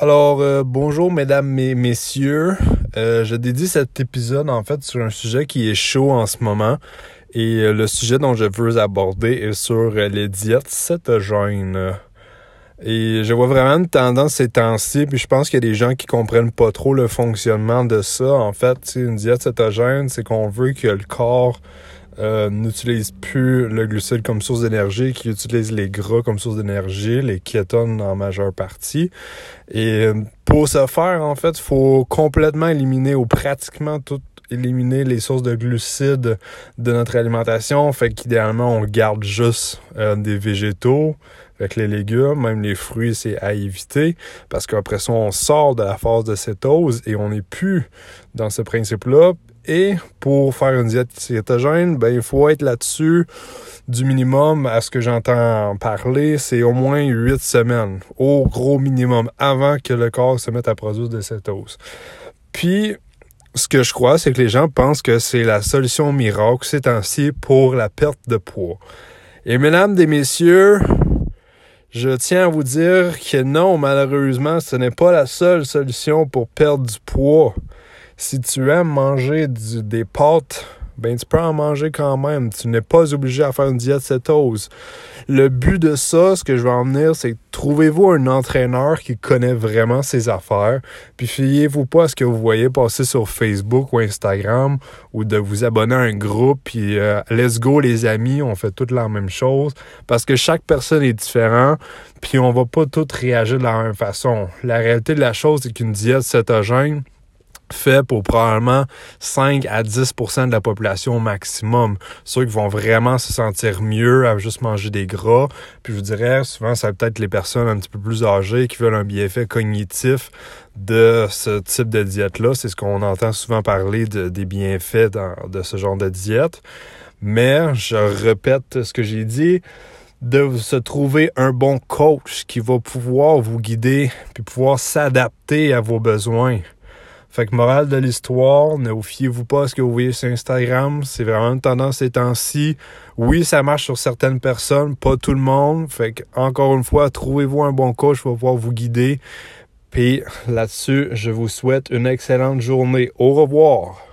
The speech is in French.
Alors, euh, bonjour mesdames et messieurs. Euh, je dédie cet épisode en fait sur un sujet qui est chaud en ce moment. Et euh, le sujet dont je veux aborder est sur les diètes cétogènes. Et je vois vraiment une tendance ces temps-ci, puis je pense qu'il y a des gens qui comprennent pas trop le fonctionnement de ça. En fait, une diète cétogène, c'est qu'on veut que le corps euh, n'utilise plus le glucide comme source d'énergie, qui utilise les gras comme source d'énergie, les kétones en majeure partie. Et euh, pour ce faire, en fait, faut complètement éliminer ou pratiquement tout éliminer les sources de glucides de notre alimentation. Fait qu'idéalement, on garde juste euh, des végétaux. Avec les légumes, même les fruits, c'est à éviter parce qu'après ça, on sort de la phase de cétose et on n'est plus dans ce principe-là. Et pour faire une diète cétogène, ben, il faut être là-dessus du minimum à ce que j'entends parler, c'est au moins huit semaines, au gros minimum, avant que le corps se mette à produire de cétose. Puis, ce que je crois, c'est que les gens pensent que c'est la solution miracle ces temps-ci pour la perte de poids. Et mesdames et messieurs, je tiens à vous dire que non, malheureusement, ce n'est pas la seule solution pour perdre du poids si tu aimes manger des pâtes, ben tu peux en manger quand même. Tu n'es pas obligé à faire une diète cétose. Le but de ça, ce que je veux en venir, c'est trouvez-vous un entraîneur qui connaît vraiment ses affaires. Puis fiez-vous pas à ce que vous voyez passer sur Facebook ou Instagram ou de vous abonner à un groupe. Puis euh, let's go les amis, on fait toutes la même chose. Parce que chaque personne est différente. Puis on va pas toutes réagir de la même façon. La réalité de la chose, c'est qu'une diète cétogène, fait pour probablement 5 à 10% de la population au maximum. Ceux qui vont vraiment se sentir mieux à juste manger des gras. Puis je vous dirais, souvent, ça peut-être les personnes un petit peu plus âgées qui veulent un bienfait cognitif de ce type de diète-là. C'est ce qu'on entend souvent parler de, des bienfaits de ce genre de diète. Mais je répète ce que j'ai dit de se trouver un bon coach qui va pouvoir vous guider puis pouvoir s'adapter à vos besoins. Fait que morale de l'histoire, ne vous fiez-vous pas à ce que vous voyez sur Instagram. C'est vraiment une tendance ces temps-ci. Oui, ça marche sur certaines personnes, pas tout le monde. Fait que, encore une fois, trouvez-vous un bon coach va pouvoir vous guider. Puis là-dessus, je vous souhaite une excellente journée. Au revoir.